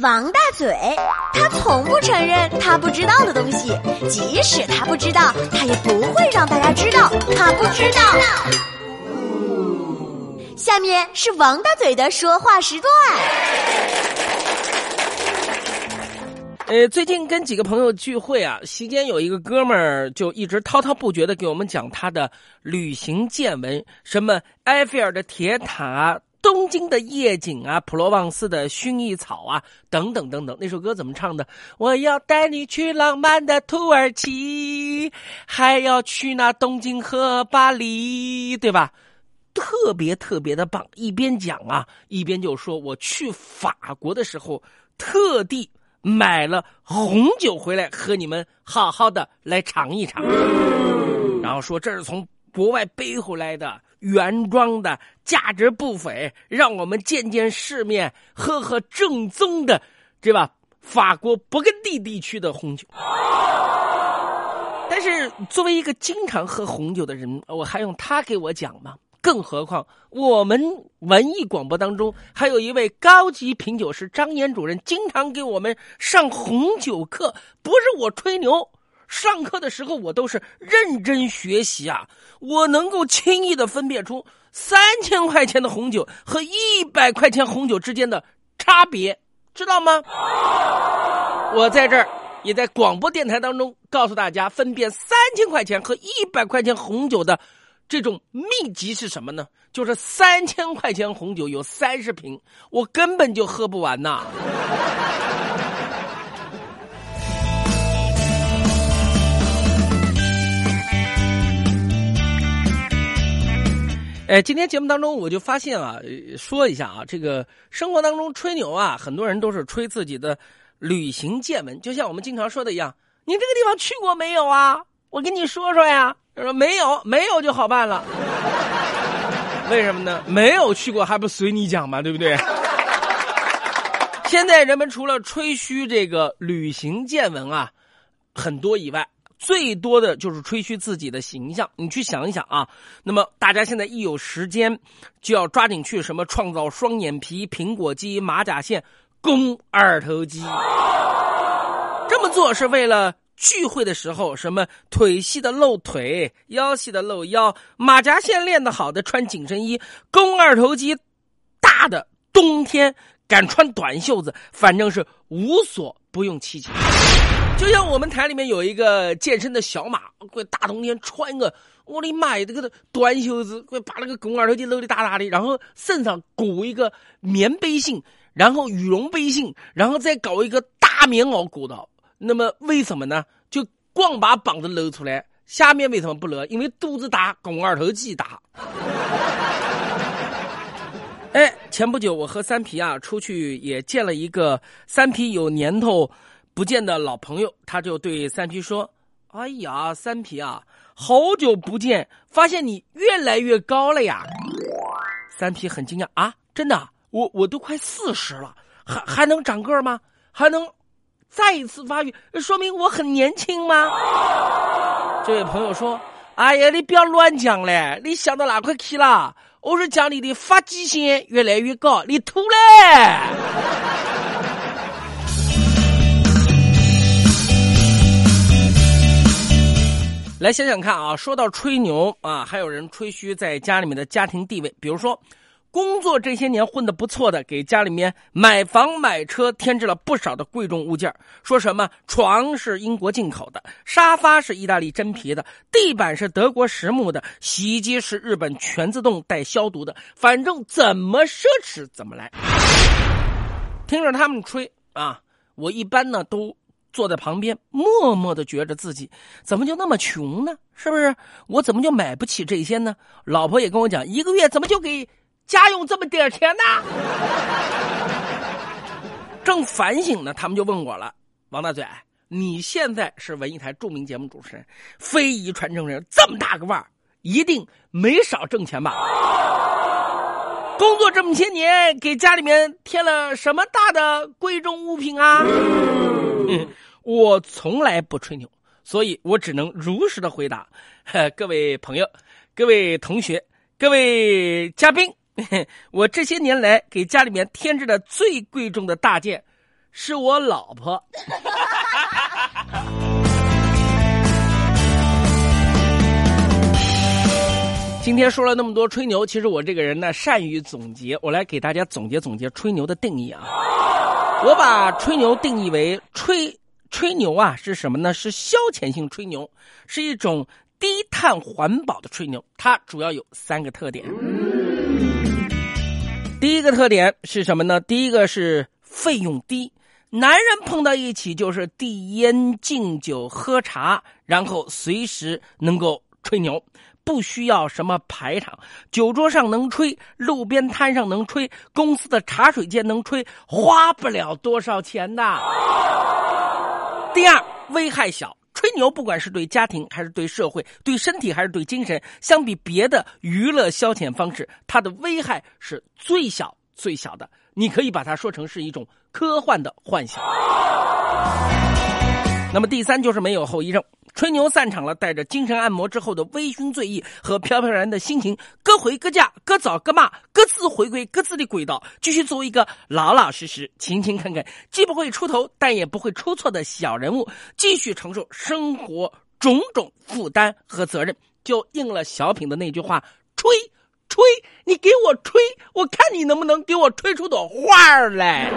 王大嘴，他从不承认他不知道的东西，即使他不知道，他也不会让大家知道他不知道。下面是王大嘴的说话时段。呃，最近跟几个朋友聚会啊，席间有一个哥们儿就一直滔滔不绝的给我们讲他的旅行见闻，什么埃菲尔的铁塔。东京的夜景啊，普罗旺斯的薰衣草啊，等等等等。那首歌怎么唱的？我要带你去浪漫的土耳其，还要去那东京和巴黎，对吧？特别特别的棒。一边讲啊，一边就说我去法国的时候，特地买了红酒回来，和你们好好的来尝一尝。然后说这是从国外背回来的。原装的，价值不菲，让我们见见世面，喝喝正宗的，对吧？法国勃艮第地区的红酒。但是作为一个经常喝红酒的人，我还用他给我讲吗？更何况我们文艺广播当中还有一位高级品酒师张岩主任，经常给我们上红酒课。不是我吹牛。上课的时候，我都是认真学习啊！我能够轻易的分辨出三千块钱的红酒和一百块钱红酒之间的差别，知道吗？我在这儿也在广播电台当中告诉大家，分辨三千块钱和一百块钱红酒的这种秘籍是什么呢？就是三千块钱红酒有三十瓶，我根本就喝不完呐！哎，今天节目当中我就发现啊，说一下啊，这个生活当中吹牛啊，很多人都是吹自己的旅行见闻，就像我们经常说的一样，你这个地方去过没有啊？我跟你说说呀。他说没有，没有就好办了。为什么呢？没有去过还不随你讲嘛，对不对？现在人们除了吹嘘这个旅行见闻啊，很多以外。最多的就是吹嘘自己的形象，你去想一想啊。那么大家现在一有时间，就要抓紧去什么创造双眼皮、苹果肌、马甲线、肱二头肌。这么做是为了聚会的时候，什么腿细的露腿，腰细的露腰，马甲线练得好的穿紧身衣，肱二头肌大的冬天敢穿短袖子，反正是无所不用其极。就像我们台里面有一个健身的小马，会大冬天穿个，我的妈呀，这个短袖子，会把那个肱二头肌露的大大的，然后身上裹一个棉背心，然后羽绒背心，然后再搞一个大棉袄裹到。那么为什么呢？就光把膀子露出来，下面为什么不露？因为肚子大，肱二头肌大。哎，前不久我和三皮啊出去也见了一个三皮有年头。不见的老朋友，他就对三皮说：“哎呀，三皮啊，好久不见，发现你越来越高了呀！”三皮很惊讶啊，真的？我我都快四十了，还还能长个吗？还能再一次发育？说明我很年轻吗？这位朋友说：“哎呀，你不要乱讲嘞，你想到哪块去了？我是讲你的发际线越来越高，你秃嘞！”来想想看啊，说到吹牛啊，还有人吹嘘在家里面的家庭地位，比如说，工作这些年混得不错的，给家里面买房买车添置了不少的贵重物件说什么床是英国进口的，沙发是意大利真皮的，地板是德国实木的，洗衣机是日本全自动带消毒的，反正怎么奢侈怎么来。听着他们吹啊，我一般呢都。坐在旁边，默默的觉着自己怎么就那么穷呢？是不是？我怎么就买不起这些呢？老婆也跟我讲，一个月怎么就给家用这么点钱呢？正反省呢，他们就问我了：“王大嘴，你现在是文艺台著名节目主持人，非遗传承人，这么大个腕儿，一定没少挣钱吧？工作这么些年，给家里面添了什么大的贵重物品啊？”我从来不吹牛，所以我只能如实的回答。各位朋友、各位同学、各位嘉宾，我这些年来给家里面添置的最贵重的大件，是我老婆。今天说了那么多吹牛，其实我这个人呢善于总结，我来给大家总结总结吹牛的定义啊。我把吹牛定义为吹吹牛啊是什么呢？是消遣性吹牛，是一种低碳环保的吹牛。它主要有三个特点。第一个特点是什么呢？第一个是费用低，男人碰到一起就是递烟、敬酒、喝茶，然后随时能够吹牛。不需要什么排场，酒桌上能吹，路边摊上能吹，公司的茶水间能吹，花不了多少钱的。第二，危害小，吹牛不管是对家庭还是对社会，对身体还是对精神，相比别的娱乐消遣方式，它的危害是最小最小的。你可以把它说成是一种科幻的幻想。那么第三就是没有后遗症。吹牛散场了，带着精神按摩之后的微醺醉意和飘飘然的心情，各回各家，各找各骂，各自回归各自的轨道，继续做一个老老实实、勤勤恳恳，既不会出头，但也不会出错的小人物，继续承受生活种种负担和责任，就应了小品的那句话：吹，吹，你给我吹，我看你能不能给我吹出朵花来。